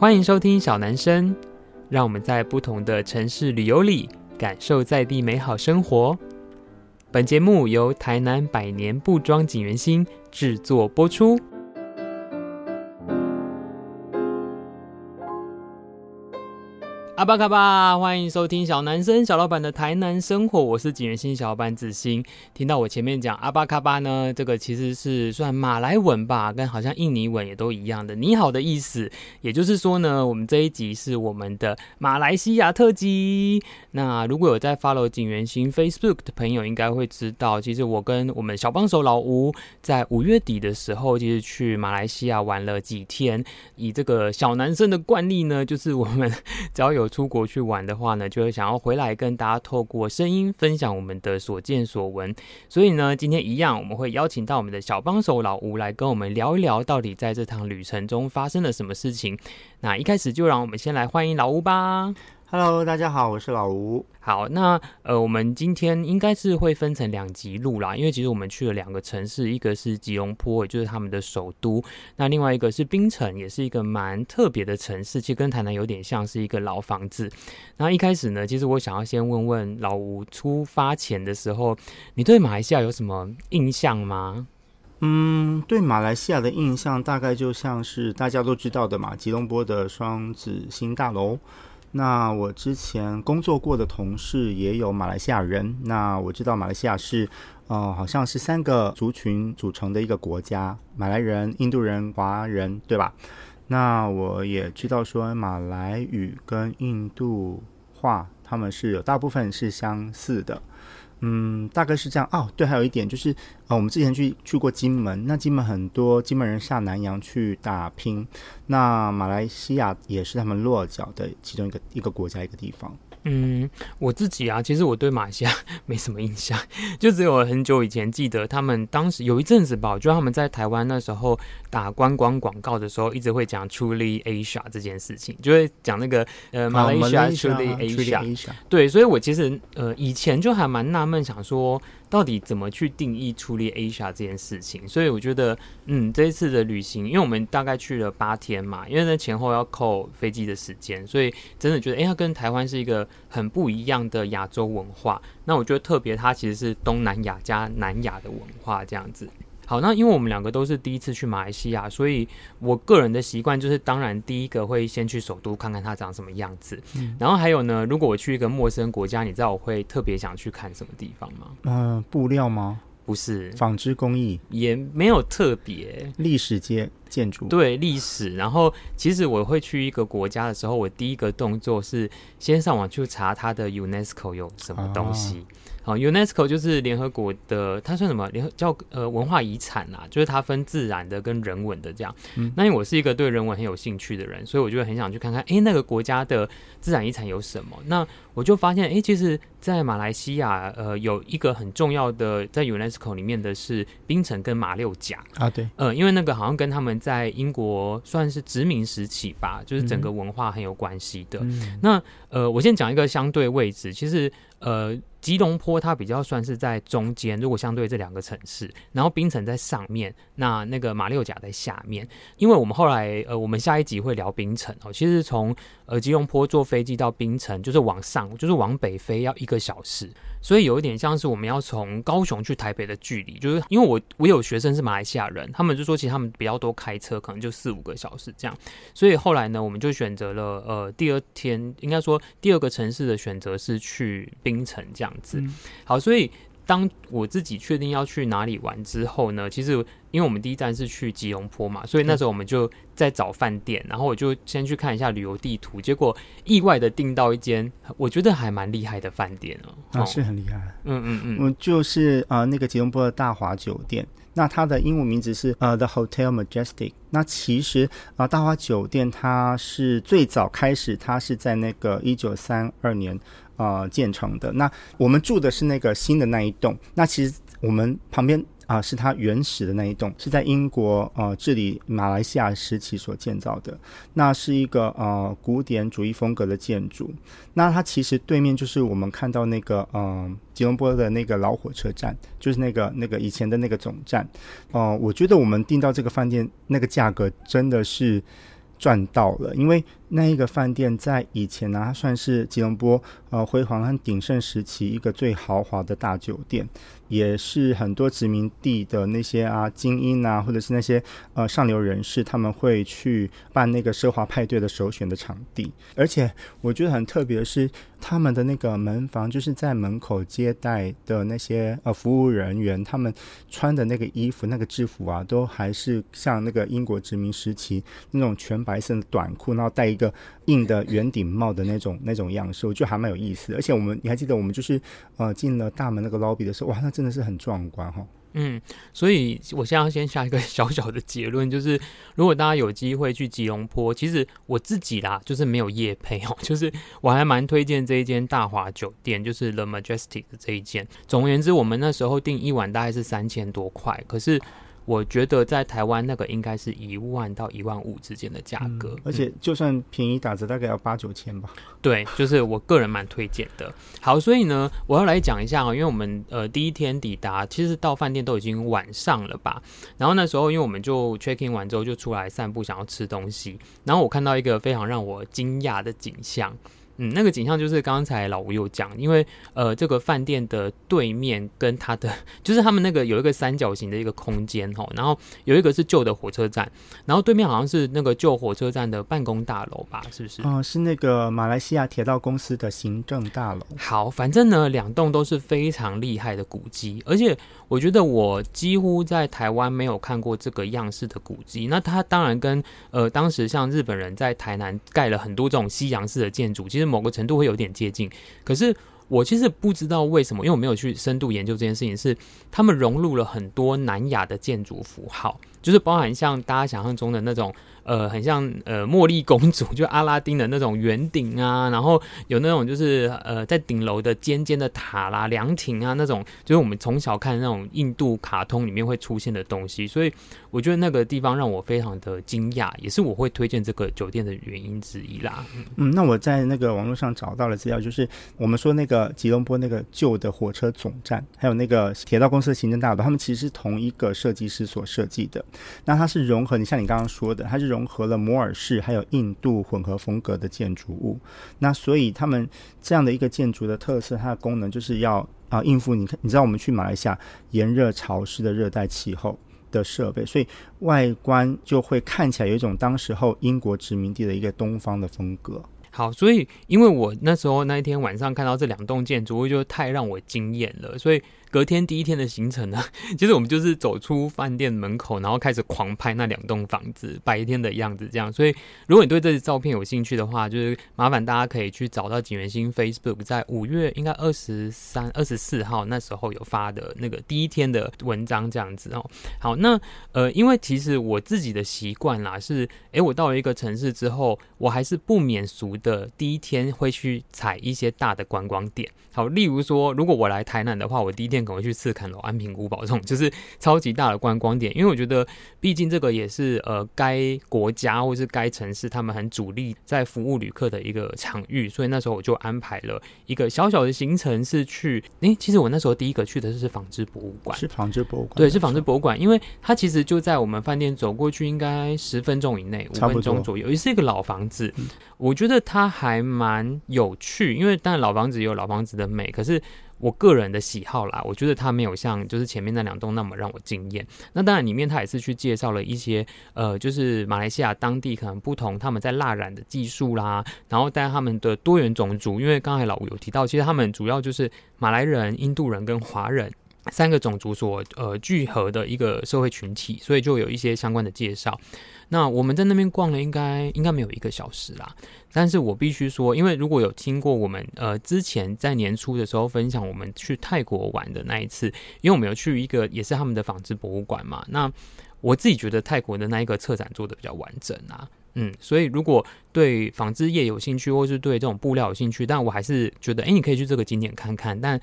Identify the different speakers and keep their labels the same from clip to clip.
Speaker 1: 欢迎收听小男生，让我们在不同的城市旅游里感受在地美好生活。本节目由台南百年布庄锦源兴制作播出。阿巴卡巴，欢迎收听小男生小老板的台南生活，我是景元新小老板子欣。听到我前面讲阿巴卡巴呢，这个其实是算马来文吧，跟好像印尼文也都一样的“你好”的意思。也就是说呢，我们这一集是我们的马来西亚特辑。那如果有在 follow 景元新 Facebook 的朋友，应该会知道，其实我跟我们小帮手老吴在五月底的时候，其实去马来西亚玩了几天。以这个小男生的惯例呢，就是我们只要有出国去玩的话呢，就会想要回来跟大家透过声音分享我们的所见所闻。所以呢，今天一样，我们会邀请到我们的小帮手老吴来跟我们聊一聊，到底在这趟旅程中发生了什么事情。那一开始就让我们先来欢迎老吴吧。
Speaker 2: Hello，大家好，我是老吴。
Speaker 1: 好，那呃，我们今天应该是会分成两集录啦，因为其实我们去了两个城市，一个是吉隆坡，也就是他们的首都，那另外一个是槟城，也是一个蛮特别的城市，其实跟台南有点像，是一个老房子。那一开始呢，其实我想要先问问老吴，出发前的时候，你对马来西亚有什么印象吗？
Speaker 2: 嗯，对马来西亚的印象大概就像是大家都知道的嘛，吉隆坡的双子星大楼。那我之前工作过的同事也有马来西亚人，那我知道马来西亚是，呃，好像是三个族群组成的一个国家，马来人、印度人、华人，对吧？那我也知道说马来语跟印度话，他们是有大部分是相似的。嗯，大概是这样哦。对，还有一点就是，啊，我们之前去去过金门，那金门很多金门人下南洋去打拼，那马来西亚也是他们落脚的其中一个一个国家一个地方。
Speaker 1: 嗯，我自己啊，其实我对马来西亚 没什么印象，就只有很久以前记得他们当时有一阵子吧，就他们在台湾那时候打观光广告的时候，一直会讲 Truly Asia 这件事情，就会讲那个呃马来西亚 Truly Asia。对，所以我其实呃以前就还蛮纳闷，想说。到底怎么去定义 Truly Asia 这件事情？所以我觉得，嗯，这一次的旅行，因为我们大概去了八天嘛，因为那前后要扣飞机的时间，所以真的觉得，哎、欸，它跟台湾是一个很不一样的亚洲文化。那我觉得特别，它其实是东南亚加南亚的文化这样子。好，那因为我们两个都是第一次去马来西亚，所以我个人的习惯就是，当然第一个会先去首都看看它长什么样子。嗯，然后还有呢，如果我去一个陌生国家，你知道我会特别想去看什么地方吗？
Speaker 2: 嗯、呃，布料吗？
Speaker 1: 不是，
Speaker 2: 纺织工艺。
Speaker 1: 也没有特别，
Speaker 2: 历史街建筑。
Speaker 1: 对历史。然后其实我会去一个国家的时候，我第一个动作是先上网去查它的 UNESCO 有什么东西。啊好，UNESCO 就是联合国的，它算什么？联合叫呃文化遗产啦，就是它分自然的跟人文的这样。嗯，那因为我是一个对人文很有兴趣的人，所以我就很想去看看，哎、欸，那个国家的自然遗产有什么？那我就发现，哎、欸，其实，在马来西亚，呃，有一个很重要的在 UNESCO 里面的是槟城跟马六甲
Speaker 2: 啊，对，
Speaker 1: 呃，因为那个好像跟他们在英国算是殖民时期吧，就是整个文化很有关系的。嗯、那呃，我先讲一个相对位置，其实呃。吉隆坡它比较算是在中间，如果相对这两个城市，然后槟城在上面，那那个马六甲在下面。因为我们后来呃，我们下一集会聊槟城哦。其实从呃吉隆坡坐飞机到槟城，就是往上，就是往北飞要一个小时，所以有一点像是我们要从高雄去台北的距离。就是因为我我有学生是马来西亚人，他们就说其实他们比较多开车，可能就四五个小时这样。所以后来呢，我们就选择了呃第二天，应该说第二个城市的选择是去槟城这样。样子，好，所以当我自己确定要去哪里玩之后呢，其实因为我们第一站是去吉隆坡嘛，所以那时候我们就在找饭店，然后我就先去看一下旅游地图，结果意外的订到一间我觉得还蛮厉害的饭店哦，
Speaker 2: 啊，是很厉害，
Speaker 1: 嗯嗯嗯，
Speaker 2: 我就是呃那个吉隆坡的大华酒店，那它的英文名字是呃 The Hotel Majestic，那其实啊、呃、大华酒店它是最早开始，它是在那个一九三二年。呃，建成的。那我们住的是那个新的那一栋。那其实我们旁边啊、是它原始的那一栋，是在英国呃治理马来西亚时期所建造的。那是一个呃古典主义风格的建筑。那它其实对面就是我们看到那个呃吉隆坡的那个老火车站，就是那个那个以前的那个总站。哦、呃，我觉得我们订到这个饭店那个价格真的是。赚到了，因为那一个饭店在以前呢、啊，它算是吉隆坡呃辉煌和鼎盛时期一个最豪华的大酒店，也是很多殖民地的那些啊精英啊，或者是那些呃上流人士，他们会去办那个奢华派对的首选的场地。而且我觉得很特别的是，他们的那个门房就是在门口接待的那些呃服务人员，他们穿的那个衣服、那个制服啊，都还是像那个英国殖民时期那种全白色的短裤，然后带个硬的圆顶帽的那种 那种样式，我觉得还蛮有意思。而且我们你还记得我们就是呃进了大门那个 lobby 的时候，哇，那真的是很壮观哈。
Speaker 1: 嗯，所以我现在要先下一个小小的结论，就是 如果大家有机会去吉隆坡，其实我自己啦，就是没有夜配哦，就是我还蛮推荐这一间大华酒店，就是 The Majestic 的这一间。总而言之，我们那时候订一晚大概是三千多块，可是。我觉得在台湾那个应该是一万到一万五之间的价格，
Speaker 2: 嗯，而且就算便宜打折，大概要八九千吧。
Speaker 1: 对，就是我个人蛮推荐的。好，所以呢，我要来讲一下啊，因为我们呃第一天抵达，其实到饭店都已经晚上了吧。然后那时候，因为我们就 check in 完之后就出来散步，想要吃东西。然后我看到一个非常让我惊讶的景象。嗯，那个景象就是刚才老吴有讲，因为呃，这个饭店的对面跟它的就是他们那个有一个三角形的一个空间吼，然后有一个是旧的火车站，然后对面好像是那个旧火车站的办公大楼吧，是不是？
Speaker 2: 哦、呃，是那个马来西亚铁道公司的行政大楼。
Speaker 1: 好，反正呢，两栋都是非常厉害的古迹，而且我觉得我几乎在台湾没有看过这个样式的古迹。那它当然跟呃当时像日本人在台南盖了很多这种西洋式的建筑，其实。某个程度会有点接近，可是我其实不知道为什么，因为我没有去深度研究这件事情，是他们融入了很多南亚的建筑符号，就是包含像大家想象中的那种。呃，很像呃茉莉公主，就阿拉丁的那种圆顶啊，然后有那种就是呃在顶楼的尖尖的塔啦、凉亭啊那种，就是我们从小看那种印度卡通里面会出现的东西，所以我觉得那个地方让我非常的惊讶，也是我会推荐这个酒店的原因之一啦。
Speaker 2: 嗯，那我在那个网络上找到了资料，就是我们说那个吉隆坡那个旧的火车总站，还有那个铁道公司的行政大楼，他们其实是同一个设计师所设计的。那它是融合，你像你刚刚说的，它是融。融合了摩尔式还有印度混合风格的建筑物，那所以他们这样的一个建筑的特色，它的功能就是要啊应付你看，你知道我们去马来西亚炎热潮湿的热带气候的设备，所以外观就会看起来有一种当时候英国殖民地的一个东方的风格。
Speaker 1: 好，所以因为我那时候那一天晚上看到这两栋建筑物，就太让我惊艳了，所以。隔天第一天的行程呢，其实我们就是走出饭店门口，然后开始狂拍那两栋房子白天的样子，这样。所以如果你对这些照片有兴趣的话，就是麻烦大家可以去找到景元兴 Facebook，在五月应该二十三、二十四号那时候有发的那个第一天的文章这样子哦。好，那呃，因为其实我自己的习惯啦是，诶，我到了一个城市之后，我还是不免俗的第一天会去踩一些大的观光点。好，例如说，如果我来台南的话，我第一天。可能会去赤坎楼、安平古堡这种，就是超级大的观光点。因为我觉得，毕竟这个也是呃该国家或是该城市他们很主力在服务旅客的一个场域，所以那时候我就安排了一个小小的行程，是去。诶，其实我那时候第一个去的是纺织博物馆，
Speaker 2: 是纺织博物馆，
Speaker 1: 对，是纺织博物馆，因为它其实就在我们饭店走过去应该十分钟以内，五分钟左右，也是一个老房子。嗯，我觉得它还蛮有趣，因为当然老房子有老房子的美，可是。我个人的喜好啦，我觉得它没有像就是前面那两栋那么让我惊艳。那当然里面它也是去介绍了一些呃，就是马来西亚当地可能不同他们在蜡染的技术啦，然后带他们的多元种族，因为刚才老吴有提到，其实他们主要就是马来人、印度人跟华人。三个种族所呃聚合的一个社会群体，所以就有一些相关的介绍。那我们在那边逛了应，该应该没有一个小时啦。但是我必须说，因为如果有听过我们呃之前在年初的时候分享我们去泰国玩的那一次，因为我们有去一个也是他们的纺织博物馆嘛。那我自己觉得泰国的那一个策展做得比较完整啊，嗯，所以如果对纺织业有兴趣，或是对这种布料有兴趣，但我还是觉得，哎，你可以去这个景点看看，但。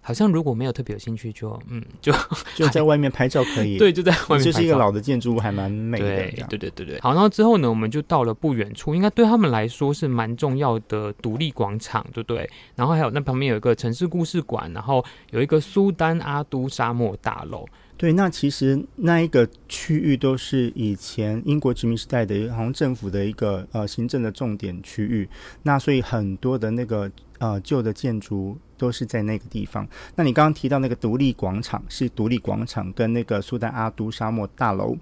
Speaker 1: 好像如果没有特别有兴趣就，就嗯，就
Speaker 2: 就在外面拍照可以。
Speaker 1: 对，就在外面。
Speaker 2: 就是一个老的建筑物，还蛮美的。
Speaker 1: 对，对，对，对，对。好，然后之后呢，我们就到了不远处，应该对他们来说是蛮重要的独立广场，对不对？然后还有那旁边有一个城市故事馆，然后有一个苏丹阿都沙漠大楼。
Speaker 2: 对，那其实那一个区域都是以前英国殖民时代的好像政府的一个呃行政的重点区域，那所以很多的那个呃旧的建筑都是在那个地方。那你刚刚提到那个独立广场，是独立广场跟那个苏丹阿都沙漠大楼。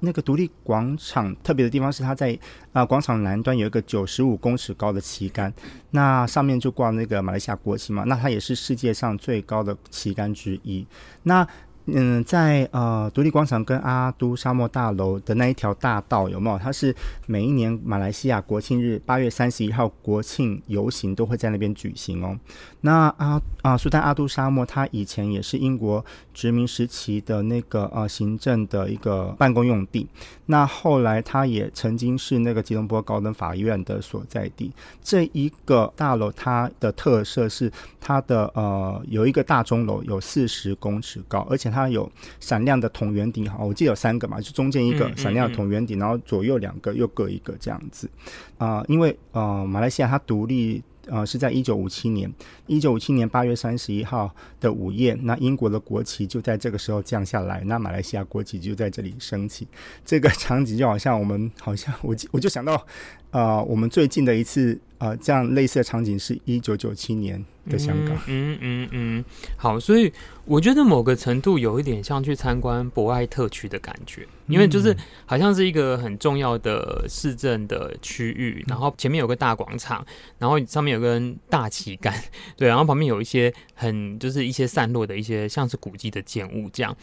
Speaker 2: 那个独立广场特别的地方是，它在啊广场南端有一个九十五公尺高的旗杆，那上面就挂那个马来西亚国旗嘛，那它也是世界上最高的旗杆之一。那嗯，在呃独立广场跟阿都沙漠大楼的那一条大道有没有？它是每一年马来西亚国庆日八月三十一号国庆游行都会在那边举行哦。那阿啊苏丹阿都沙漠，它以前也是英国殖民时期的那个呃行政的一个办公用地。那后来它也曾经是那个吉隆坡高等法院的所在地。这一个大楼它的特色是它的呃有一个大钟楼，有四十公尺高，而且。它有闪亮的椭圆顶，好，我记得有三个嘛，就中间一个闪亮的椭圆顶，然后左右两个又各一个这样子。啊、呃，因为呃，马来西亚它独立呃是在一九五七年，一九五七年八月三十一号的午夜，那英国的国旗就在这个时候降下来，那马来西亚国旗就在这里升起。这个场景就好像我们好像我我就想到，呃，我们最近的一次呃这样类似的场景是一九九七年。的香港，
Speaker 1: 嗯嗯嗯，好，所以我觉得某个程度有一点像去参观博爱特区的感觉，因为就是好像是一个很重要的市政的区域，然后前面有个大广场，然后上面有根大旗杆，对，然后旁边有一些很就是一些散落的一些像是古迹的建物这样。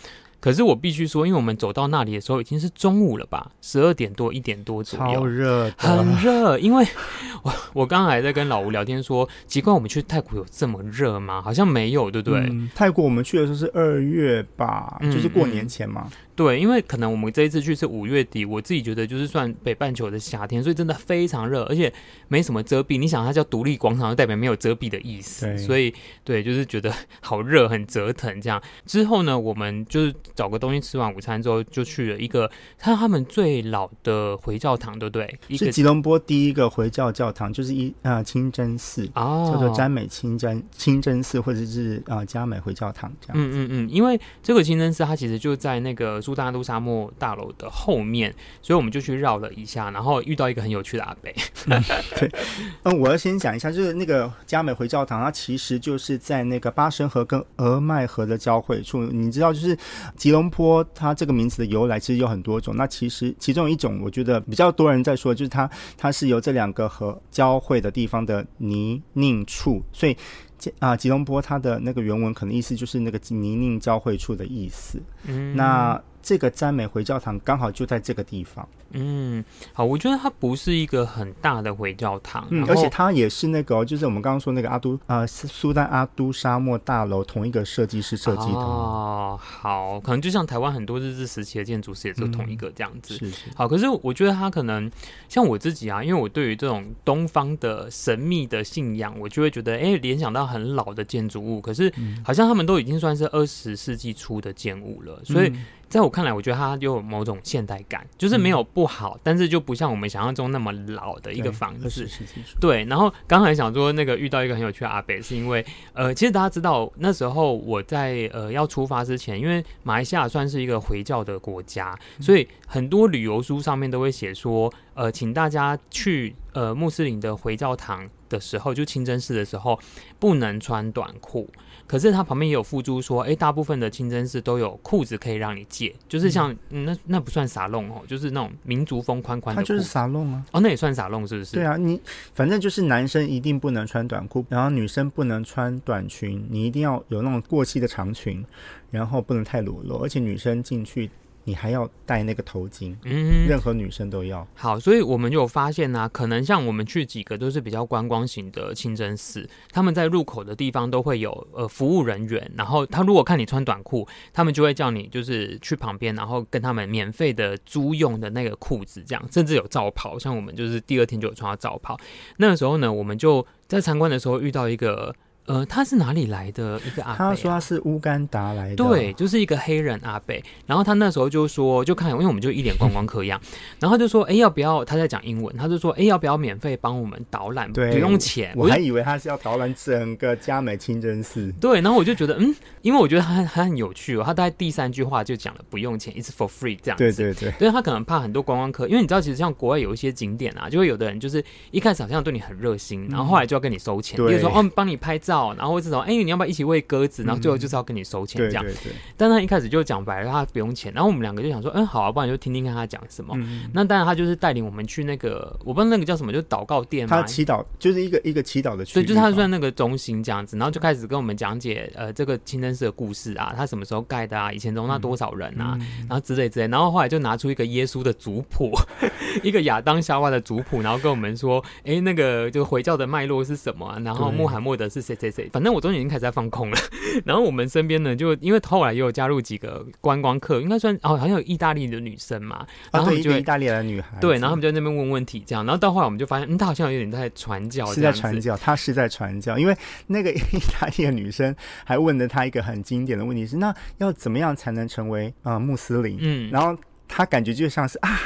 Speaker 1: 可是我必须说，因为我们走到那里的时候已经是中午了吧，十二点多一点多左右，
Speaker 2: 超热，
Speaker 1: 很热。因为 我我刚刚还在跟老吴聊天说，奇怪，我们去泰国有这么热吗？好像没有，对不对？
Speaker 2: 嗯，泰国我们去的时候是二月吧，就是过年前嘛。嗯嗯
Speaker 1: 对，因为可能我们这一次去是五月底，我自己觉得就是算北半球的夏天，所以真的非常热，而且没什么遮蔽。你想，它叫独立广场，就代表没有遮蔽的意思。对，所以对，就是觉得 好热，很折腾这样。之后呢，我们就是找个东西吃完午餐之后，就去了一个看他们最老的回教堂，对不对？
Speaker 2: 是吉隆坡第一个回教教堂，就是一啊清真寺，哦，叫做詹美清真清真寺，或者是啊加美回教堂这样。
Speaker 1: 嗯嗯嗯，因为这个清真寺它其实就在那个。苏丹阿都沙漠大楼的后面，所以我们就去绕了一下，然后遇到一个很有趣的阿北。
Speaker 2: 嗯，对，嗯，我要先讲一下，就是那个加美回教堂，它其实就是在那个巴生河跟俄麦河的交汇处。你知道，就是吉隆坡它这个名字的由来其实有很多种。那其实其中一种，我觉得比较多人在说，就是它它是由这两个河交汇的地方的泥泞处，所以。啊，吉隆坡它的那个原文可能意思就是那个泥泞交汇处的意思。嗯，那这个赞美回教堂刚好就在这个地方。
Speaker 1: 嗯，好，我觉得它不是一个很大的回教堂，
Speaker 2: 嗯，而且它也是那个，就是我们刚刚说那个阿都啊，苏丹阿都沙漠大楼同一个设计师设计的
Speaker 1: 哦。好，可能就像台湾很多日治时期的建筑师也是同一个这样子。
Speaker 2: 是是。
Speaker 1: 好，可是我觉得它可能像我自己啊，因为我对于这种东方的神秘的信仰，我就会觉得，哎，联想到很老的建筑物，可是好像他们都已经算是二十世纪初的建物了，所以。在我看来，我觉得它有某种现代感，就是没有不好，嗯、但是就不像我们想象中那么老的一个房子。对，然后刚才想说那个遇到一个很有趣的阿北，是因为呃，其实大家知道那时候我在呃要出发之前，因为马来西亚算是一个回教的国家，所以很多旅游书上面都会写说，呃，请大家去呃穆斯林的回教堂的时候，就清真寺的时候，不能穿短裤。可是它旁边也有附注说，哎、欸，大部分的清真寺都有裤子可以让你借，就是像、嗯、那那不算撒弄哦，就是那种民族风宽宽的。它
Speaker 2: 就是撒弄啊。
Speaker 1: 哦，那也算撒弄是不是？
Speaker 2: 对啊，你反正就是男生一定不能穿短裤，然后女生不能穿短裙，你一定要有那种过膝的长裙，然后不能太裸露，而且女生进去。你还要戴那个头巾，嗯，任何女生都要。
Speaker 1: 好，所以我们就有发现呢、啊，可能像我们去几个都是比较观光型的清真寺，他们在入口的地方都会有呃服务人员，然后他如果看你穿短裤，他们就会叫你就是去旁边，然后跟他们免费的租用的那个裤子，这样，甚至有罩袍，像我们就是第二天就有穿到罩袍。那个时候呢，我们就在参观的时候遇到一个。呃，他是哪里来的一个阿？
Speaker 2: 他说他是乌干达来的，
Speaker 1: 对，就是一个黑人阿伯。然后他那时候就说，就看，因为我们就一脸观光客一样，然后他就说，哎，要不要？他在讲英文，他就说，哎，要不要免费帮我们导览？不用钱。
Speaker 2: 我还以为他是要导览整个嘉美清真寺。
Speaker 1: 对，然后我就觉得，嗯，因为我觉得他很他很有趣哦。他大概第三句话就讲了不用钱，it's for free 这样子。
Speaker 2: 对对对，
Speaker 1: 因为他可能怕很多观光客，因为你知道，其实像国外有一些景点啊，就会有的人就是一开始好像对你很热心，然后后来就要跟你收钱，比如说哦，帮你拍照，然后这种。哎，你要不要一起喂鸽子？然后最后就是要跟你收钱这样。嗯、对对对。但他一开始就讲白了，他不用钱。然后我们两个就想说，嗯，好啊，不然就听听看他讲什么。嗯、那当然，他就是带领我们去那个，我不知道那个叫什么，就是祷告殿嘛。
Speaker 2: 他祈祷就是一个一个祈祷的区。
Speaker 1: 对，就是他算那个中心这样子。然后就开始跟我们讲解，呃，这个清真寺的故事啊，他什么时候盖的啊，以前容纳多少人啊，嗯、然后之类之类。然后后来就拿出一个耶稣的族谱，一个亚当夏娃的族谱，然后跟我们说，哎，那个就回教的脉络是什么啊？然后穆罕默德是谁谁谁？反正我中间已经开始在放空了。然后我们身边呢，就因为后来也有加入几个观光客，应该算哦，好像有意大利的女生嘛，然后就、
Speaker 2: 啊、意大利的女孩，
Speaker 1: 对，然后他们就在那边问问题，这样，然后到后来我们就发现，嗯，她好像有点在传教，
Speaker 2: 是在传教，她是在传教，因为那个 意大利的女生还问了她一个很经典的问题是，那要怎么样才能成为啊、呃、穆斯林？嗯，然后她感觉就像是啊，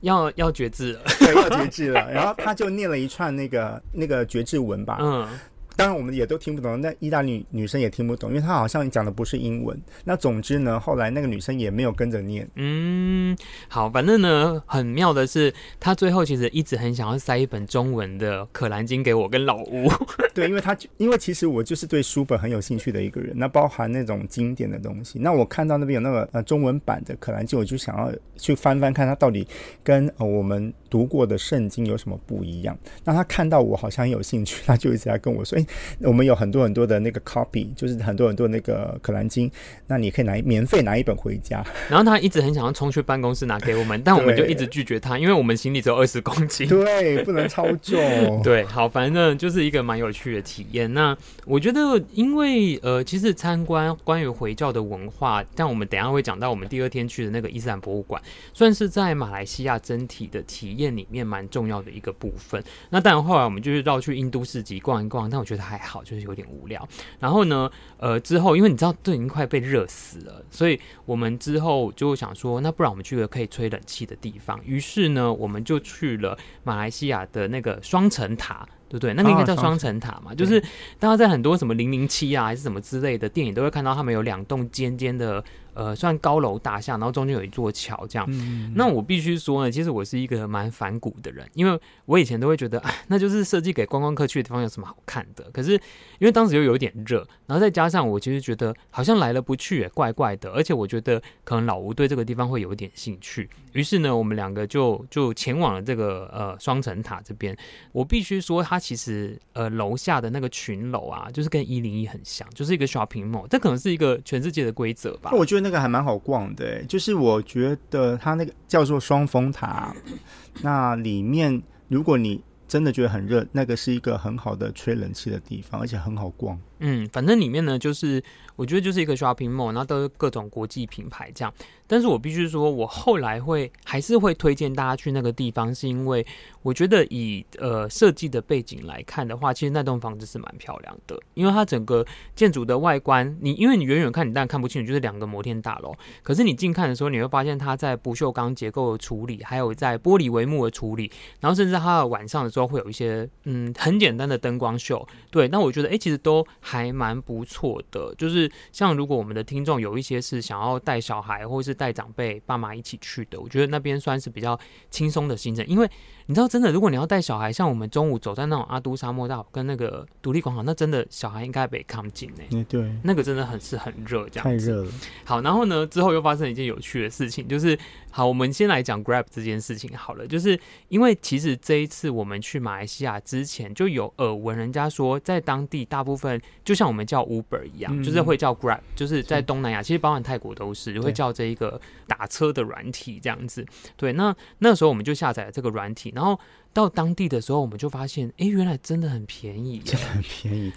Speaker 1: 要要决志了，
Speaker 2: 对，要决志了，然后他就念了一串那个那个决志文吧，嗯。当然，我们也都听不懂。那意大利女生也听不懂，因为她好像讲的不是英文。那总之呢，后来那个女生也没有跟着念。
Speaker 1: 嗯，好，反正呢，很妙的是，她最后其实一直很想要塞一本中文的《可兰经》给我跟老吴。
Speaker 2: 对，因为她因为其实我就是对书本很有兴趣的一个人，那包含那种经典的东西。那我看到那边有那个呃中文版的《可兰经》，我就想要去翻翻看，它到底跟呃我们读过的圣经有什么不一样。那他看到我好像很有兴趣，他就一直在跟我说。我们有很多很多的那个 copy，就是很多很多那个可兰经，那你可以拿免费拿一本回家。
Speaker 1: 然后他一直很想要冲去办公室拿给我们，但我们就一直拒绝他，因为我们行李只有二十公斤，
Speaker 2: 对，不能超重。
Speaker 1: 对，好，反正就是一个蛮有趣的体验。那我觉得，因为呃，其实参观关于回教的文化，但我们等一下会讲到我们第二天去的那个伊斯兰博物馆，算是在马来西亚整体的体验里面蛮重要的一个部分。那当然后来我们就是绕去印度市集逛一逛，但我觉得。还好，就是有点无聊。然后呢，呃，之后因为你知道都已经快被热死了，所以我们之后就想说，那不然我们去个可以吹冷气的地方。于是呢，我们就去了马来西亚的那个双层塔。对不对？那个应该叫双层塔嘛，就是大家在很多什么零零七啊，还是什么之类的电影都会看到，他们有两栋尖尖的，呃，算高楼大厦，然后中间有一座桥这样。嗯、那我必须说呢，其实我是一个蛮反骨的人，因为我以前都会觉得，哎，那就是设计给观光客去的地方，有什么好看的？可是因为当时又有点热，然后再加上我其实觉得好像来了不去，也怪怪的。而且我觉得可能老吴对这个地方会有一点兴趣，于是呢，我们两个就就前往了这个呃双层塔这边。我必须说它。其实，呃，楼下的那个群楼啊，就是跟一零一很像，就是一个 shopping mall。这可能是一个全世界的规则吧。
Speaker 2: 我觉得那个还蛮好逛的，就是我觉得它那个叫做双峰塔，那里面如果你真的觉得很热，那个是一个很好的吹冷气的地方，而且很好逛。
Speaker 1: 嗯，反正里面呢，就是我觉得就是一个 shopping mall，然后都是各种国际品牌这样。但是我必须说，我后来会还是会推荐大家去那个地方，是因为我觉得以呃设计的背景来看的话，其实那栋房子是蛮漂亮的，因为它整个建筑的外观，你因为你远远看你当然看不清楚，就是两个摩天大楼。可是你近看的时候，你会发现它在不锈钢结构的处理，还有在玻璃帷幕的处理，然后甚至它的晚上的时候会有一些嗯很简单的灯光秀。对，那我觉得哎、其实都还蛮不错的。就是像如果我们的听众有一些是想要带小孩或是带长辈、爸妈一起去的，我觉得那边算是比较轻松的行程。因为你知道，真的，如果你要带小孩，像我们中午走在那种阿都沙漠道跟那个独立广场，那真的小孩应该被看不进呢。
Speaker 2: 对，
Speaker 1: 那个真的很是很热，这样
Speaker 2: 太热了。
Speaker 1: 好，然后呢，之后又发生一件有趣的事情，就是好，我们先来讲 Grab 这件事情好了。就是因为其实这一次我们去马来西亚之前，就有耳闻人家说，在当地大部分就像我们叫 Uber 一样，嗯、就是会叫 Grab，就是在东南亚，其实包含泰国都是会叫这一个打车的软体这样子。对，那那时候我们就下载了这个软体，然后到当地的时候，我们就发现，哎，原来真的很便宜，
Speaker 2: 真的很便宜。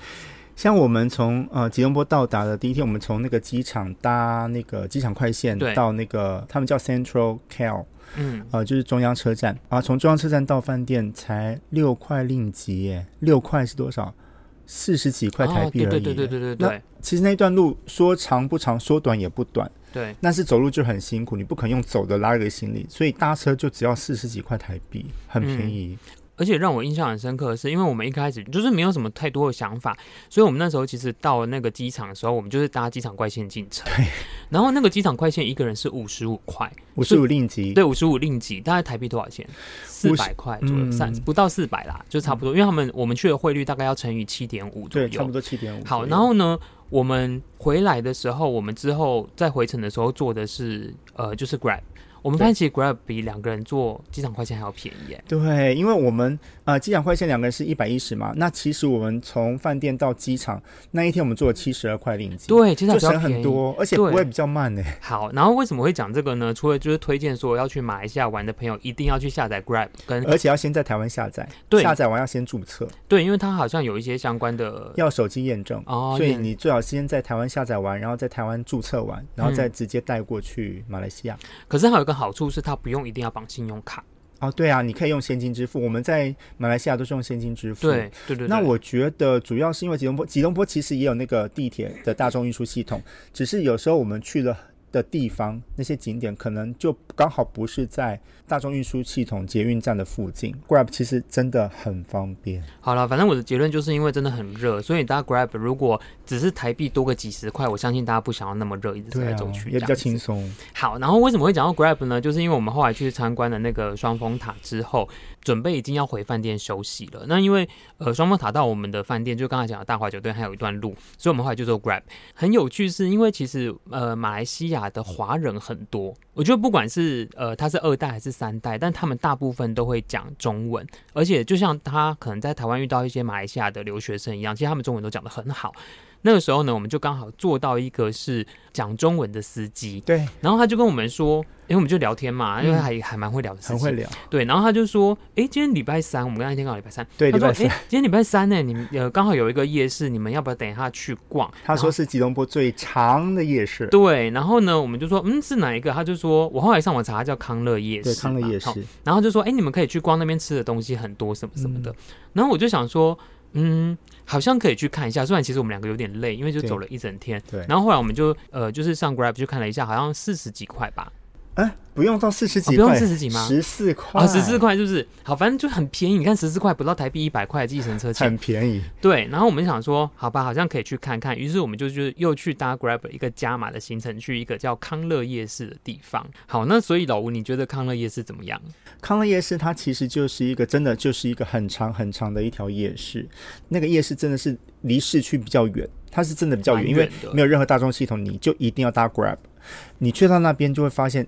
Speaker 2: 像我们从呃吉隆坡到达的第一天，我们从那个机场搭那个机场快线到那个他们叫 Central KL，嗯，呃，就是中央车站啊。从中央车站到饭店才六块令吉耶，六块是多少？四十几块台币而已。
Speaker 1: 哦，对对对对对对。
Speaker 2: 其实那段路说长不长，说短也不短。
Speaker 1: 对。
Speaker 2: 但是走路就很辛苦，你不可能用走的拉一个行李，所以搭车就只要四十几块台币，很便宜。嗯
Speaker 1: 而且让我印象很深刻的是，因为我们一开始就是没有什么太多的想法，所以我们那时候其实到了那个机场的时候，我们就是搭机场快线进城。
Speaker 2: 对。
Speaker 1: 然后那个机场快线一个人是五十五块，
Speaker 2: 五十五令吉。
Speaker 1: 对，五十五令吉，大概台币多少钱？四百块左右，三、嗯、不到四百啦，就差不多。嗯、因为他们我们去的汇率大概要乘以七点五左右，
Speaker 2: 对，差不多七点五。
Speaker 1: 好，然后呢，我们回来的时候，我们之后在回程的时候坐的是呃，就是 Grab。我们发现其实 Grab 比两个人坐机场快线还要便宜耶。
Speaker 2: 对，因为我们呃机场快线两个人是一百一十嘛，那其实我们从饭店到机场那一天我们坐了七十二块令吉，
Speaker 1: 对，其实
Speaker 2: 就省很多，而且不会比较慢呢。
Speaker 1: 好，然后为什么会讲这个呢？除了就是推荐说要去马来西亚玩的朋友一定要去下载 Grab，跟
Speaker 2: 而且要先在台湾下载，
Speaker 1: 对，
Speaker 2: 下载完要先注册，
Speaker 1: 对，因为它好像有一些相关的
Speaker 2: 要手机验证哦，所以你最好先在台湾下载完，然后在台湾注册完，然后再直接带过去马来西亚。嗯。
Speaker 1: 可是还有一个好处是它不用。用一定要绑信用卡
Speaker 2: 哦，对啊，你可以用现金支付。我们在马来西亚都是用现金支付。
Speaker 1: 对对对。
Speaker 2: 那我觉得主要是因为吉隆坡，吉隆坡其实也有那个地铁的大众运输系统，只是有时候我们去了的地方那些景点可能就刚好不是在大众运输系统捷运站的附近，Grab 其实真的很方便。
Speaker 1: 好了，反正我的结论就是因为真的很热，所以大家 Grab 如果只是台币多个几十块，我相信大家不想要那么热，一直走来走去，
Speaker 2: 也比较轻松。
Speaker 1: 好，然后为什么会讲到 Grab 呢？就是因为我们后来去参观了那个双峰塔之后，准备已经要回饭店休息了。那因为呃双峰塔到我们的饭店，就刚才讲的大华酒店还有一段路，所以我们后来就做 Grab。很有趣是因为其实呃马来西亚的华人很多，我觉得不管是呃他是二代还是三代，但他们大部分都会讲中文，而且就像他可能在台湾遇到一些马来西亚的留学生一样，其实他们中文都讲得很好。那个时候呢，我们就刚好坐到一个是讲中文的司机，
Speaker 2: 对，
Speaker 1: 然后他就跟我们说，因为我们就聊天嘛，因为还还蛮会聊的，
Speaker 2: 很会聊，
Speaker 1: 对，然后他就说，哎，今天礼拜三，我们刚才那天刚好礼拜三，对，
Speaker 2: 礼拜三，
Speaker 1: 哎，今天礼拜三呢，你们呃刚好有一个夜市，你们要不要等一下去逛？
Speaker 2: 他说是吉隆坡最长的夜市，
Speaker 1: 对，然后呢，我们就说，嗯，是哪一个？他就说我后来上网查，叫康乐夜市，
Speaker 2: 对，康乐夜市，
Speaker 1: 然后就说，哎，你们可以去逛那边吃的东西很多，什么什么的，嗯、然后我就想说。嗯，好像可以去看一下。虽然其实我们两个有点累，因为就走了一整天。
Speaker 2: 对。
Speaker 1: 然后后来我们就呃，就是上 Grab 去看了一下，好像四十几块吧。
Speaker 2: 哎、欸，不用到四十几块，
Speaker 1: 哦，不用四十几吗？
Speaker 2: 十四块
Speaker 1: 啊，十四块是不是？好，反正就很便宜。你看十四块不到台币一百块的计程车钱，
Speaker 2: 很便宜。
Speaker 1: 对。然后我们想说，好吧，好像可以去看看。于是我们就就又去搭 Grab 一个加码的行程，去一个叫康乐夜市的地方。好，那所以老吴，你觉得康乐夜市怎么样？
Speaker 2: 康乐夜市它其实就是一个真的就是一个很长很长的一条夜市。那个夜市真的是离市区比较远，它是真的比较远，因为没有任何大众系统，你就一定要搭 Grab。你去到那边就会发现。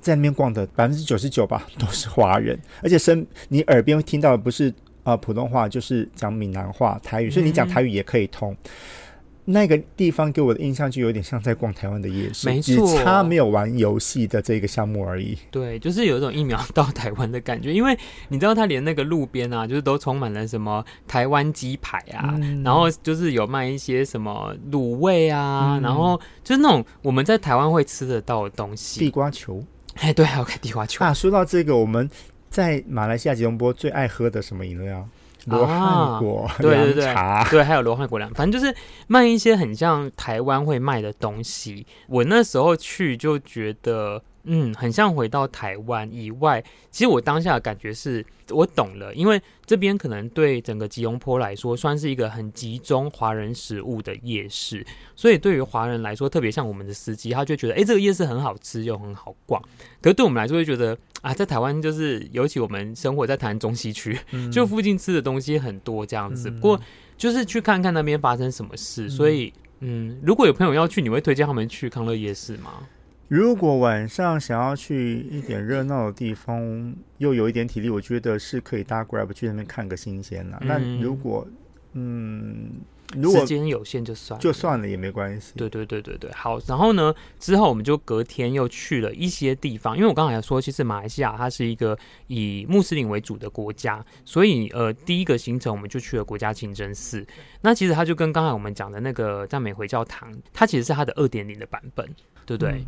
Speaker 2: 在那边逛的百分之九十九吧，都是华人，而且身你耳边听到的不是啊、呃、普通话，就是讲闽南话、台语，所以你讲台语也可以通。嗯那个地方给我的印象就有点像在逛台湾的夜市，
Speaker 1: 没错，
Speaker 2: 只差没有玩游戏的这个项目而已。
Speaker 1: 对，就是有一种一秒到台湾的感觉，因为你知道，他连那个路边啊，就是都充满了什么台湾鸡排啊、嗯，然后就是有卖一些什么卤味啊、嗯，然后就是那种我们在台湾会吃得到的东西。
Speaker 2: 地瓜球，
Speaker 1: 哎，对，还有个地瓜球
Speaker 2: 啊。说到这个，我们在马来西亚吉隆坡最爱喝的什么饮料？罗汉果、
Speaker 1: 啊，对对对，对，还有罗汉果凉，反正就是卖一些很像台湾会卖的东西。我那时候去就觉得。嗯，很像回到台湾以外。其实我当下的感觉是，我懂了，因为这边可能对整个吉隆坡来说，算是一个很集中华人食物的夜市。所以对于华人来说，特别像我们的司机，他就觉得，哎，这个夜市很好吃又很好逛。可是对我们来说，就觉得啊，在台湾就是，尤其我们生活在台湾中西区，嗯，就附近吃的东西很多这样子。嗯，不过就是去看看那边发生什么事。嗯，所以，嗯，如果有朋友要去，你会推荐他们去康乐夜市吗？
Speaker 2: 如果晚上想要去一点热闹的地方，又有一点体力，我觉得是可以搭 Grab 去那边看个新鲜啦。那、嗯、如果，嗯，如果
Speaker 1: 时间有限就算了，
Speaker 2: 就算了也没关系。
Speaker 1: 对对对对对，好。然后呢，之后我们就隔天又去了一些地方，因为我刚才说，其实马来西亚它是一个以穆斯林为主的国家，所以呃，第一个行程我们就去了国家清真寺。那其实它就跟刚才我们讲的那个赞美回教堂，它其实是它的二点零的版本。对不对？嗯，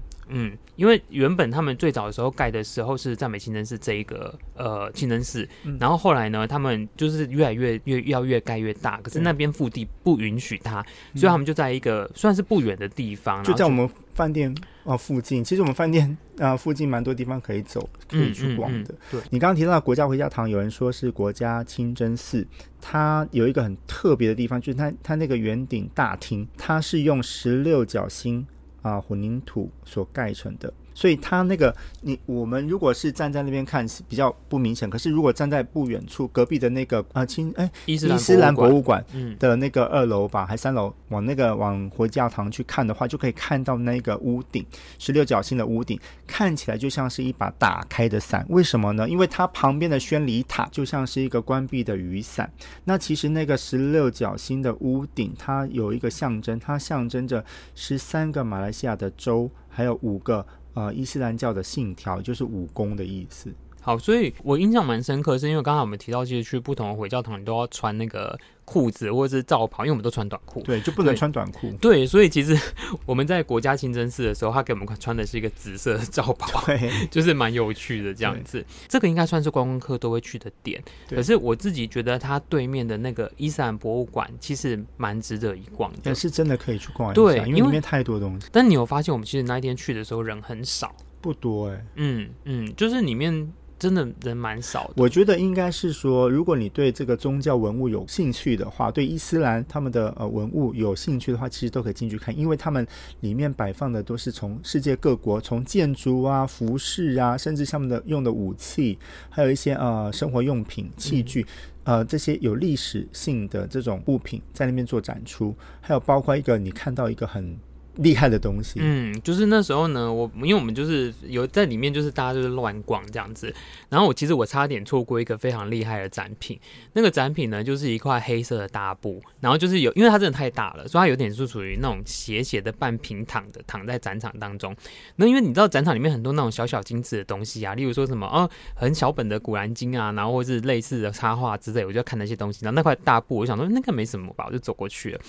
Speaker 1: 因为原本他们最早的时候盖的时候是赞美清真寺这一个呃清真寺，嗯、然后后来呢，他们就是越来越越要越盖越大，可是那边腹地不允许他，嗯、所以他们就在一个算是不远的地方，
Speaker 2: 就在我们饭店哦附近。其实我们饭店啊、呃、附近蛮多地方可以走，可以去逛的。嗯嗯嗯、对，你刚刚提到的国家回教堂，有人说是国家清真寺，它有一个很特别的地方，就是它它那个圆顶大厅，它是用十六角星。啊，混凝土所盖成的。所以它那个你我们如果是站在那边看是比较不明显，可是如果站在不远处隔壁的那个啊清哎伊斯兰博物馆的那个二楼吧，嗯、还三楼往那个往回教堂去看的话，就可以看到那个屋顶十六角星的屋顶，看起来就像是一把打开的伞。为什么呢？因为它旁边的宣礼塔就像是一个关闭的雨伞。那其实那个十六角星的屋顶，它有一个象征，它象征着十三个马来西亚的州，还有五个。呃，伊斯兰教的信条就是武功的意思。
Speaker 1: 好，所以我印象蛮深刻，是因为刚才我们提到，其实去不同的回教堂，你都要穿那个裤子或者是罩袍，因为我们都穿短裤，
Speaker 2: 对，就不能穿短裤。
Speaker 1: 对，所以其实 我们在国家清真寺的时候，他给我们穿的是一个紫色的罩袍，就是蛮有趣的这样子。这个应该算是观光客都会去的点。可是我自己觉得，它对面的那个伊斯兰博物馆其实蛮值得一逛的，
Speaker 2: 也是真的可以去逛一下，
Speaker 1: 对，
Speaker 2: 因为里面太多东西。
Speaker 1: 但你有发现，我们其实那一天去的时候人很少，
Speaker 2: 不多哎、欸。
Speaker 1: 嗯嗯，就是里面。真的人蛮少的，
Speaker 2: 我觉得应该是说，如果你对这个宗教文物有兴趣的话，对伊斯兰他们的呃文物有兴趣的话，其实都可以进去看，因为他们里面摆放的都是从世界各国，从建筑啊、服饰啊，甚至他们的用的武器，还有一些呃生活用品器具，嗯、呃这些有历史性的这种物品在那边做展出，还有包括一个你看到一个很。厉害的东西，
Speaker 1: 嗯，就是那时候呢，我因为我们就是有在里面，就是大家就是乱逛这样子，然后我其实我差点错过一个非常厉害的展品，那个展品呢就是一块黑色的大布，然后就是有，因为它真的太大了，所以它有点是属于那种斜斜的半平躺的躺在展场当中。那因为你知道展场里面很多那种小小精致的东西啊，例如说什么哦很小本的古兰经啊，然后或是类似的插画之类，我就要看那些东西。然后那块大布，我想说那个没什么吧，我就走过去了。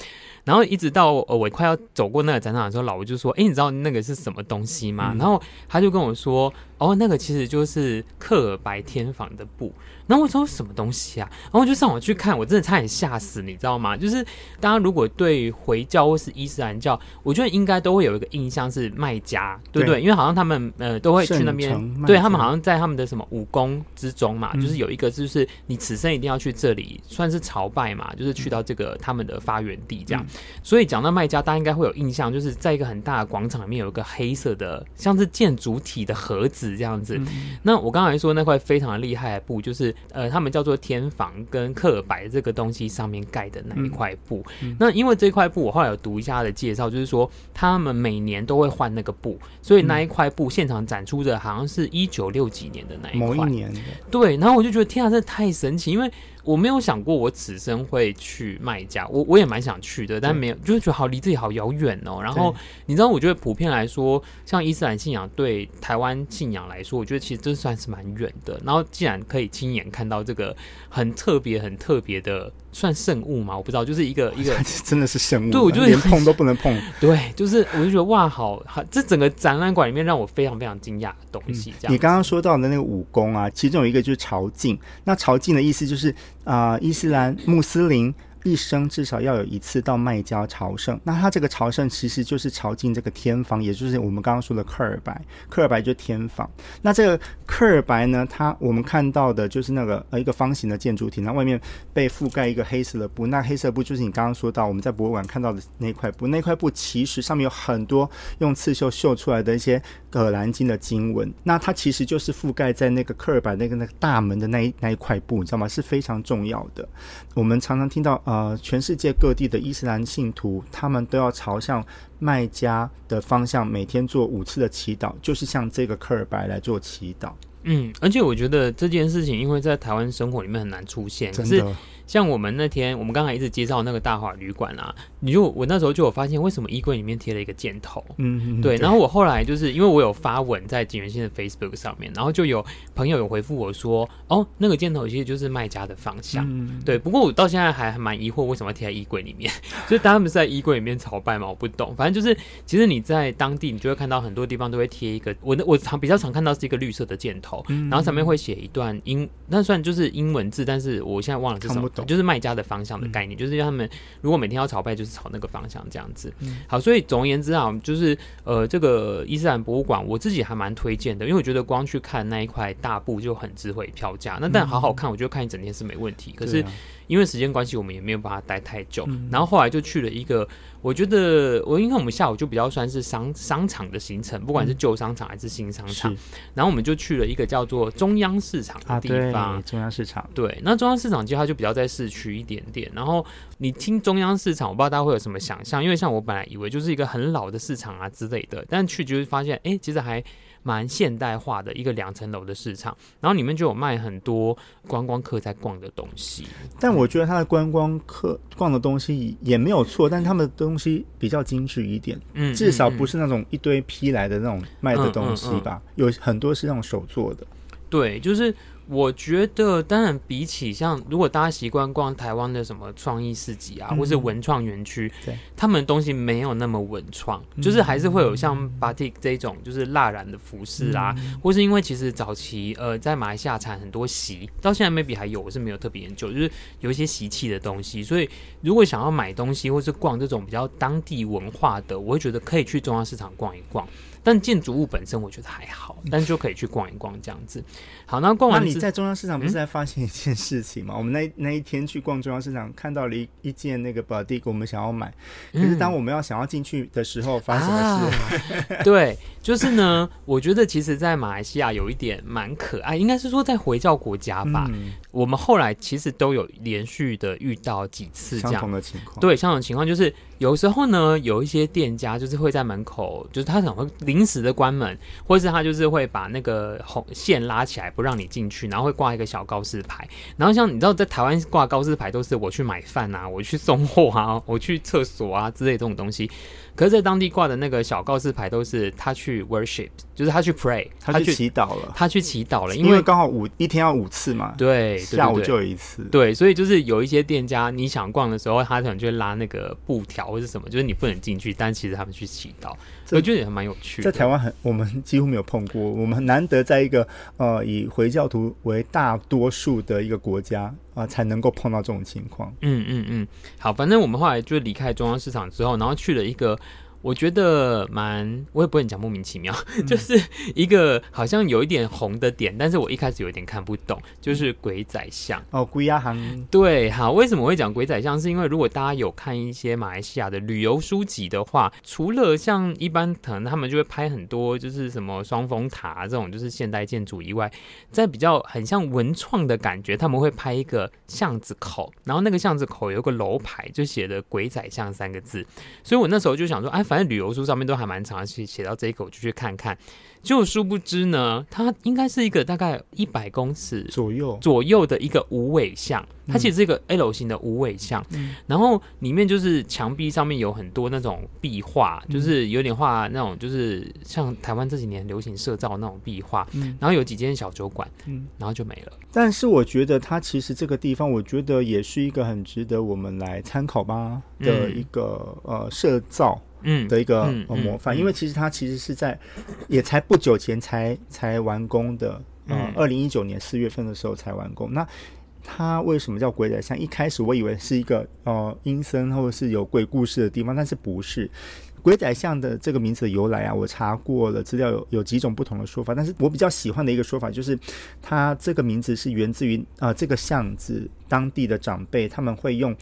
Speaker 1: 然后一直到呃我快要走过那个展。那时候老吴就说：“哎、欸，你知道那个是什么东西吗？”嗯、然后他就跟我说：“哦，那个其实就是克尔白天房的布。”然后我说什么东西啊？然后我就上网去看，我真的差点吓死，你知道吗？就是大家如果对回教或是伊斯兰教，我觉得应该都会有一个印象是卖家，对不对？对，因为好像他们呃都会去那边，对他们好像在他们的什么武功之中嘛，嗯、就是有一个就是你此生一定要去这里，算是朝拜嘛，就是去到这个他们的发源地这样。嗯、所以讲到卖家，大家应该会有印象，就是在一个很大的广场里面有一个黑色的像是建筑体的盒子这样子。嗯、那我刚才说那块非常的厉害的布就是。呃，他们叫做天房跟克尔白这个东西上面盖的那一块布。那因为这块布，我后来有读一下他的介绍，就是说他们每年都会换那个布，所以那一块布现场展出的好像是一九六几年的那一块。
Speaker 2: 某一年的。
Speaker 1: 对，然后我就觉得天啊，这太神奇，因为。我没有想过我此生会去卖家，我我也蛮想去的，但没有，就是觉得好离自己好遥远哦。然后你知道，我觉得普遍来说，像伊斯兰信仰对台湾信仰来说，我觉得其实这算是蛮远的。然后既然可以亲眼看到这个很特别、很特别的。算圣物吗？我不知道，就是一个 一个，
Speaker 2: 真的是圣物。
Speaker 1: 对，我就
Speaker 2: 连碰都不能碰。
Speaker 1: 对，就是我就觉得哇，好好，这整个展览馆里面让我非常非常惊讶的东西。这样、嗯，
Speaker 2: 你刚刚说到的那个武功啊，其中有一个就是朝觐。那朝觐的意思就是啊、呃，伊斯兰穆斯林。一生至少要有一次到麦加朝圣，那他这个朝圣其实就是朝进这个天房，也就是我们刚刚说的克尔白。克尔白就是天房。那这个克尔白呢，它我们看到的就是那个呃一个方形的建筑体，那外面被覆盖一个黑色的布，那黑色布就是你刚刚说到我们在博物馆看到的那块布，那块布其实上面有很多用刺绣绣出来的一些葛兰经的经文，那它其实就是覆盖在那个克尔白那个那个大门的那一那一块布，你知道吗？是非常重要的。我们常常听到呃，全世界各地的伊斯兰信徒，他们都要朝向麦加的方向，每天做五次的祈祷，就是像这个克尔白来做祈祷。嗯，
Speaker 1: 而且我觉得这件事情，因为在台湾生活里面很难出现，
Speaker 2: 真的。
Speaker 1: 像我们那天，我们刚才一直介绍那个大华旅馆啊，你就我那时候就有发现，为什么衣柜里面贴了一个箭头？嗯，对。然后我后来就是因为我有发文在锦源兴的 Facebook 上面，然后就有朋友有回复我说，哦，那个箭头其实就是卖家的方向。嗯，对。不过我到现在还蛮疑惑，为什么要贴在衣柜里面？就是他们是在衣柜里面朝拜嘛？我不懂。反反正就是，其实你在当地，你就会看到很多地方都会贴一个，我我常比较常看到是一个绿色的箭头，嗯、然后上面会写一段英，那算就是英文字，但是我现在忘了这种，就是卖家的方向的概念，嗯、就是让他们如果每天要朝拜，就是朝那个方向这样子。嗯、好，所以总而言之啊，就是呃，这个伊斯兰博物馆，我自己还蛮推荐的，因为我觉得光去看那一块大布就很值回票价。那但好好看，我觉得看一整天是没问题。可是因为时间关系，我们也没有办法待太久。嗯、然后后来就去了一个，我觉得我因为我们下午就比较算是商商场的行程，不管是旧商场还是新商场。是然后我们就去了一个叫做中央市场的地方。啊、
Speaker 2: 中央市场。
Speaker 1: 对，那中央市场其实它就比较在市区一点点。然后你听中央市场，我不知道大家会有什么想象，因为像我本来以为就是一个很老的市场啊之类的，但去就是发现，哎，其实还。蛮现代化的一个两层楼的市场，然后里面就有卖很多观光客在逛的东西。
Speaker 2: 但我觉得他的观光客逛的东西也没有错，但他们的东西比较精致一点，嗯，至少不是那种一堆批来的那种卖的东西吧，嗯嗯嗯、有很多是那种手做的。
Speaker 1: 对，就是。我觉得，当然比起像如果大家习惯逛台湾的什么创意市集啊，嗯、或是文创园区，对，他们的东西没有那么文创，嗯、就是还是会有像 batik 这种就是蜡染的服饰啊，嗯、或是因为其实早期呃在马来西亚产很多席，到现在 maybe 还有，我是没有特别研究，就是有一些习气的东西，所以如果想要买东西或是逛这种比较当地文化的，我会觉得可以去中央市场逛一逛。但建筑物本身我觉得还好，但就可以去逛一逛这样子。好，那逛完，
Speaker 2: 那你在中央市场不是在发现一件事情吗？嗯、我们那那一天去逛中央市场，看到了一一件那个 batik，我们想要买，可是当我们要想要进去的时候，发生什么事？
Speaker 1: 啊、对，就是呢，我觉得其实，在马来西亚有一点蛮可爱，应该是说在回教国家吧。嗯、我们后来其实都有连续的遇到几次这样
Speaker 2: 相同的情况，
Speaker 1: 对，相同的情况就是。有时候呢，有一些店家就是会在门口，就是他可能会临时的关门，或是他就是会把那个红线拉起来不让你进去，然后会挂一个小告示牌。然后像你知道，在台湾挂告示牌都是我去买饭啊，我去送货啊，我去厕所啊之类这种东西。可是，在当地挂的那个小告示牌都是他去 worship，就是他去 pray，
Speaker 2: 他去祈祷了，
Speaker 1: 他去祈祷了，
Speaker 2: 因为刚好五一天要五次嘛，
Speaker 1: 对，
Speaker 2: 下午就有一次，
Speaker 1: 对，所以就是有一些店家你想逛的时候，他可能就会拉那个布条或是什么，就是你不能进去，但其实他们去祈祷，我觉得也还蛮有趣的。
Speaker 2: 在台湾很，我们几乎没有碰过，我们很难得在一个呃以回教徒为大多数的一个国家。啊，才能够碰到这种情况。
Speaker 1: 嗯嗯嗯，好，反正我们后来就离开中央市场之后，然后去了一个。我觉得蛮，我也不会讲莫名其妙，嗯、就是一个好像有一点红的点，但是我一开始有点看不懂，就是鬼仔巷
Speaker 2: 哦，鬼仔巷。
Speaker 1: 对，好，为什么我会讲鬼仔巷？是因为如果大家有看一些马来西亚的旅游书籍的话，除了像一般可能他们就会拍很多就是什么双峰塔这种就是现代建筑以外，在比较很像文创的感觉，他们会拍一个巷子口，然后那个巷子口有个楼牌，就写的鬼仔巷三个字，所以我那时候就想说，哎。反正旅游书上面都还蛮常写写到这一口，就去看看。就殊不知呢，它应该是一个大概一百公尺左右左右的一个无尾巷，它其实是一个 L 型的无尾巷。嗯、然后里面就是墙壁上面有很多那种壁画，嗯、就是有点画那种，就是像台湾这几年流行社造那种壁画。嗯、然后有几间小酒馆，嗯，然后就没了。
Speaker 2: 但是我觉得它其实这个地方，我觉得也是一个很值得我们来参考吧的一个、嗯、呃社造。嗯，的一个模范，因为其实它其实是在也才不久前才才完工的，呃，二零一九年四月份的时候才完工。那它为什么叫鬼仔巷？一开始我以为是一个呃阴森或者是有鬼故事的地方，但是不是。鬼仔巷的这个名字的由来啊，我查过了资料有，有有几种不同的说法，但是我比较喜欢的一个说法就是，它这个名字是源自于啊、呃、这个巷子当地的长辈，他们会用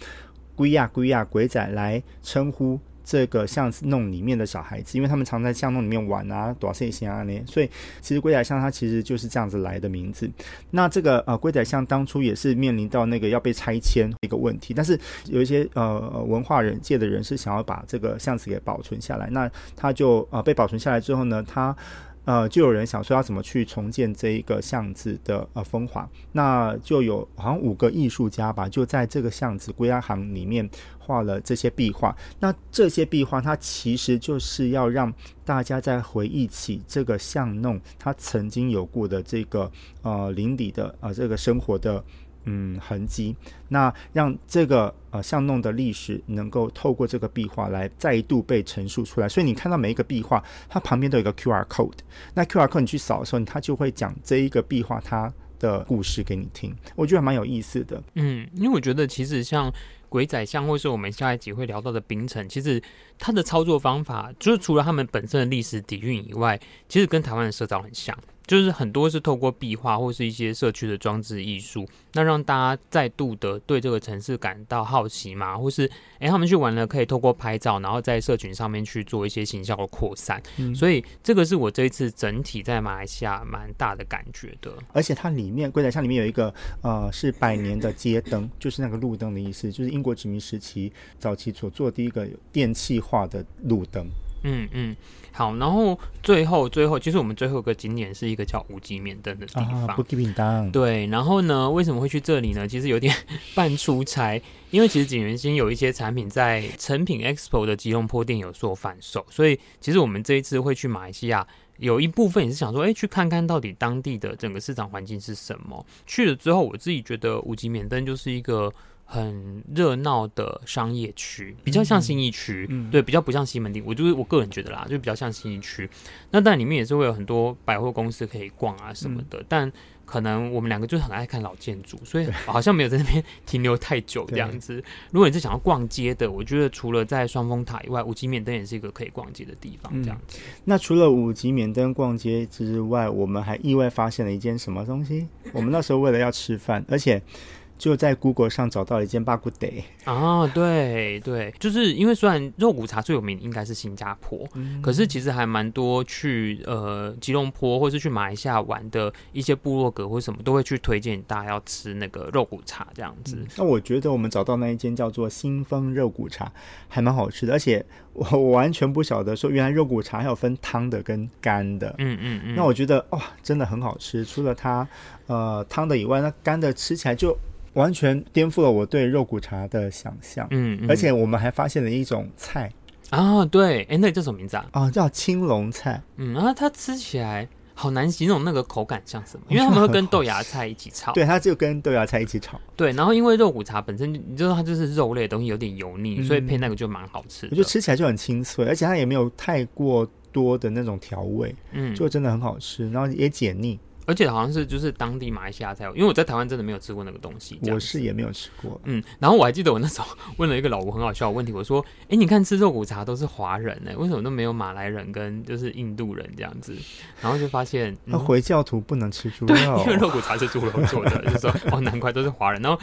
Speaker 2: 龟呀龟呀鬼仔来称呼。这个巷子弄里面的小孩子，因为他们常在巷弄里面玩啊，躲这些啊呢，所以其实龟仔巷它其实就是这样子来的名字。那这个呃龟仔巷当初也是面临到那个要被拆迁一个问题，但是有一些呃文化人界的人是想要把这个巷子给保存下来，那他就呃被保存下来之后呢，他。呃，就有人想说要怎么去重建这一个巷子的呃风华，那就有好像五个艺术家吧，就在这个巷子归亚行里面画了这些壁画。那这些壁画，它其实就是要让大家在回忆起这个巷弄它曾经有过的这个呃邻里的呃这个生活的嗯痕迹，那让这个呃巷弄的历史能够透过这个壁画来再度被陈述出来。所以你看到每一个壁画，它旁边都有一个 QR code，那 QR code 你去扫的时候，它就会讲这一个壁画它的故事给你听。我觉得蛮有意思的。
Speaker 1: 嗯，因为我觉得其实像。鬼仔巷，或是我们下一集会聊到的冰城，其实它的操作方法，就是除了他们本身的历史底蕴以外，其实跟台湾的社长很像。就是很多是透过壁画或是一些社区的装置艺术，那让大家再度的对这个城市感到好奇嘛，或是哎、欸、他们去玩了，可以透过拍照，然后在社群上面去做一些形象的扩散。嗯，所以这个是我这一次整体在马来西亚蛮大的感觉的。
Speaker 2: 而且它里面鬼仔巷里面有一个呃是百年的街灯，就是那个路灯的意思，就是英国殖民时期早期所做的第一个电气化的路灯。
Speaker 1: 嗯嗯。好，然后最后最后，其实我们最后一个景点是一个叫五级免灯的地方。
Speaker 2: 啊，不给便当。
Speaker 1: 对，然后呢，为什么会去这里呢？其实有点 半出差，因为其实景元星有一些产品在成品 Expo 的吉隆坡店有做贩售，所以其实我们这一次会去马来西亚，有一部分也是想说，哎，去看看到底当地的整个市场环境是什么。去了之后，我自己觉得五级免灯就是一个。很热闹的商业区，比较像新义区，嗯，对，比较不像西门町。我就是我个人觉得啦，就比较像新义区。那但里面也是会有很多百货公司可以逛啊什么的。嗯、但可能我们两个就很爱看老建筑，所以好像没有在那边停留太久这样子。如果你是想要逛街的，我觉得除了在双峰塔以外，五级免灯也是一个可以逛街的地方。这样子。嗯、
Speaker 2: 那除了五级免灯逛街之外，我们还意外发现了一件什么东西？我们那时候为了要吃饭，而且。就在 Google 上找到了一间巴古德
Speaker 1: 啊，对对，就是因为虽然肉骨茶最有名应该是新加坡，嗯、可是其实还蛮多去呃吉隆坡或是去马来西亚玩的一些部落格或什么都会去推荐大家要吃那个肉骨茶这样子。嗯、
Speaker 2: 那我觉得我们找到那一间叫做新丰肉骨茶还蛮好吃的，而且我我完全不晓得说原来肉骨茶还有分汤的跟干的，嗯嗯嗯。那我觉得哇、哦，真的很好吃，除了它呃汤的以外，那干的吃起来就。完全颠覆了我对肉骨茶的想象，嗯，嗯，而且我们还发现了一种菜。
Speaker 1: 啊，对，哎，那叫什么名字啊？
Speaker 2: 啊，叫青龙菜，
Speaker 1: 嗯，然后它吃起来好难形容那个口感像什么，因为他们会跟豆芽菜一起炒，
Speaker 2: 对，它就跟豆芽菜一起炒，
Speaker 1: 对，然后因为肉骨茶本身你知道它就是肉类的东西，有点油腻，嗯，所以配那个就蛮好吃的，
Speaker 2: 我觉得吃起来就很清脆，而且它也没有太过多的那种调味，嗯，就真的很好吃，然后也解腻。
Speaker 1: 而且好像是就是当地马来西亚才有，因为我在台湾真的没有吃过那个东西。
Speaker 2: 我是也没有吃过。
Speaker 1: 嗯，然后我还记得我那时候 问了一个老吴很好笑的问题，我说：“哎、欸，你看吃肉骨茶都是华人呢、欸，为什么都没有马来人跟就是印度人这样子？”然后就发现，
Speaker 2: 那、嗯、回教徒不能吃猪肉，
Speaker 1: 因为肉骨茶是猪肉做的，就是说哦，难怪都是华人。然后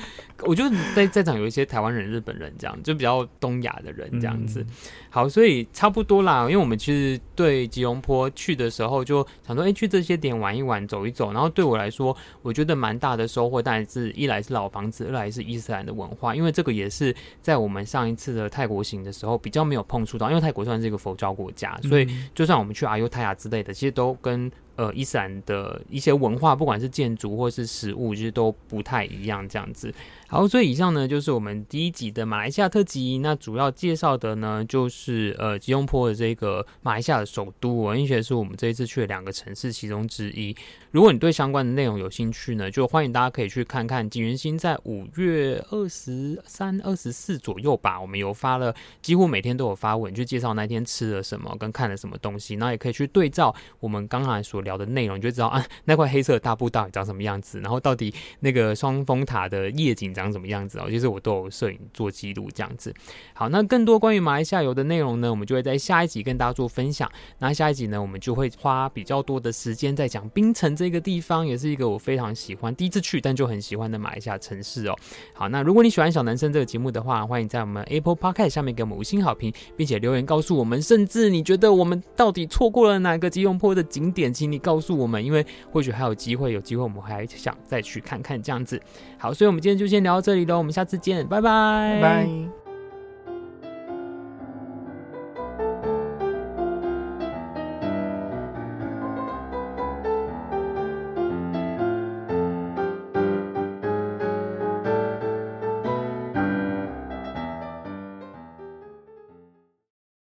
Speaker 1: 我觉得在在场有一些台湾人、日本人这样，就比较东亚的人这样子。嗯、好，所以差不多啦，因为我们其实对吉隆坡去的时候就想说，哎、欸，去这些点玩一玩，走一走。然后对我来说，我觉得蛮大的收获，但是一来是老房子，二来是伊斯兰的文化，因为这个也是在我们上一次的泰国行的时候比较没有碰触到，因为泰国算是一个佛教国家，所以就算我们去阿尤泰亚之类的，其实都跟。呃，伊斯兰的一些文化，不管是建筑或是食物，其实都不太一样。这样子，好，所以以上呢就是我们第一集的马来西亚特辑。那主要介绍的呢，就是呃吉隆坡的这个马来西亚的首都，而且是我们这一次去的两个城市其中之一。如果你对相关的内容有兴趣呢，就欢迎大家可以去看看景元星在五月二十三、二十四左右吧，我们有发了，几乎每天都有发文去介绍那天吃了什么跟看了什么东西，然后也可以去对照我们刚才所聊的内容，你就知道啊，那块黑色的大布到底长什么样子，然后到底那个双峰塔的夜景长什么样子哦。其实我都有摄影做记录这样子。好，那更多关于马来西亚游的内容呢，我们就会在下一集跟大家做分享。那下一集呢，我们就会花比较多的时间在讲槟城这个地方，也是一个我非常喜欢，第一次去但就很喜欢的马来西亚城市哦。好，那如果你喜欢小男生这个节目的话，欢迎在我们 Apple Podcast 下面给我们五星好评，并且留言告诉我们，甚至你觉得我们到底错过了哪个吉隆坡的景点，请你告诉。我们因为或许还有机会，有机会我们还想再去看看这样子。好，所以我们今天就先聊到这里喽，我们下次见，拜拜。
Speaker 2: 拜拜。